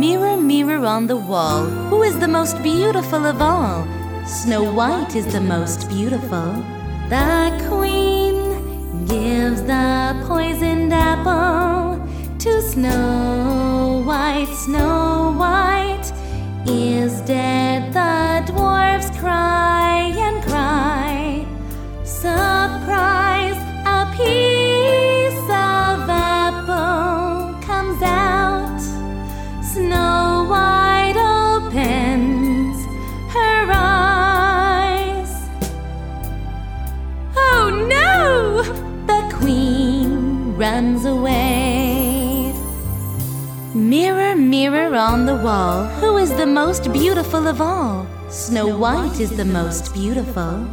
mirror mirror on the wall, who is the most beautiful of all? Snow White is the most beautiful. The queen gives the poisoned apple to Snow White. Snow White is dead. Runs away. Mirror, mirror on the wall, who is the most beautiful of all? Snow White is the most beautiful.